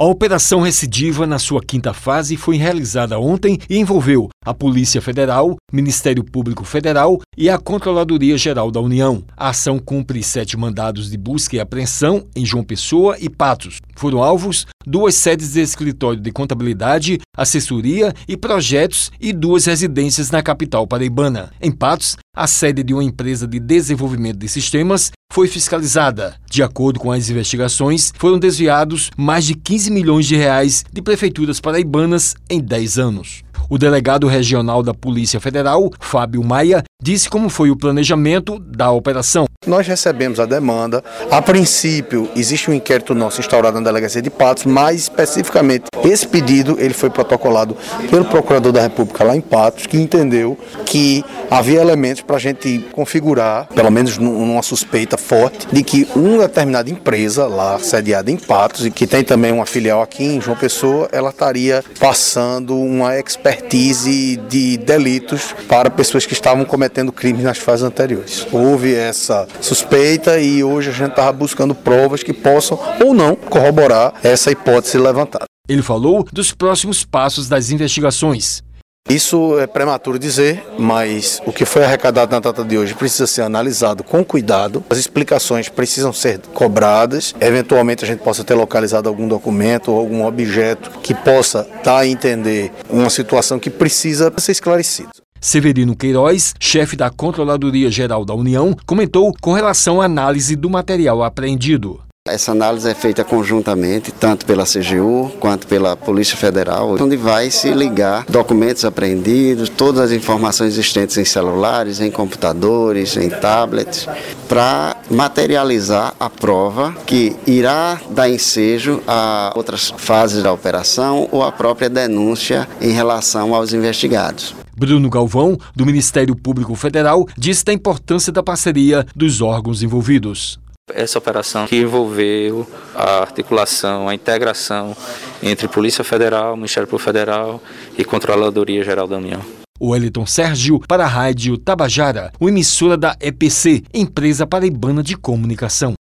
A operação recidiva, na sua quinta fase, foi realizada ontem e envolveu a Polícia Federal, Ministério Público Federal e a Controladoria Geral da União. A ação cumpre sete mandados de busca e apreensão em João Pessoa e Patos. Foram alvos duas sedes de escritório de contabilidade, assessoria e projetos e duas residências na capital paraibana. Em Patos, a sede de uma empresa de desenvolvimento de sistemas foi fiscalizada. De acordo com as investigações, foram desviados mais de 15 milhões de reais de prefeituras paraibanas em 10 anos. O delegado regional da Polícia Federal, Fábio Maia, disse como foi o planejamento da operação. Nós recebemos a demanda. A princípio, existe um inquérito nosso instaurado na delegacia de Patos, mais especificamente, esse pedido ele foi protocolado pelo procurador da República lá em Patos, que entendeu que havia elementos para a gente configurar, pelo menos numa suspeita forte, de que uma determinada empresa lá sediada em Patos e que tem também uma filial aqui em João Pessoa, ela estaria passando uma expertise de delitos para pessoas que estavam cometendo crimes nas fases anteriores. Houve essa suspeita e hoje a gente estava buscando provas que possam ou não corroborar essa hipótese levantada. Ele falou dos próximos passos das investigações. Isso é prematuro dizer, mas o que foi arrecadado na data de hoje precisa ser analisado com cuidado. As explicações precisam ser cobradas. Eventualmente a gente possa ter localizado algum documento ou algum objeto que possa dar a entender uma situação que precisa ser esclarecida. Severino Queiroz, chefe da Controladoria Geral da União, comentou com relação à análise do material apreendido. Essa análise é feita conjuntamente, tanto pela CGU quanto pela Polícia Federal, onde vai se ligar documentos apreendidos, todas as informações existentes em celulares, em computadores, em tablets, para materializar a prova que irá dar ensejo a outras fases da operação ou a própria denúncia em relação aos investigados. Bruno Galvão, do Ministério Público Federal, disse da importância da parceria dos órgãos envolvidos essa operação que envolveu a articulação, a integração entre Polícia Federal, Ministério Público Federal e Controladoria Geral da União. Wellington Sérgio para a Rádio Tabajara, o emissora da EPC, Empresa Paraibana de Comunicação.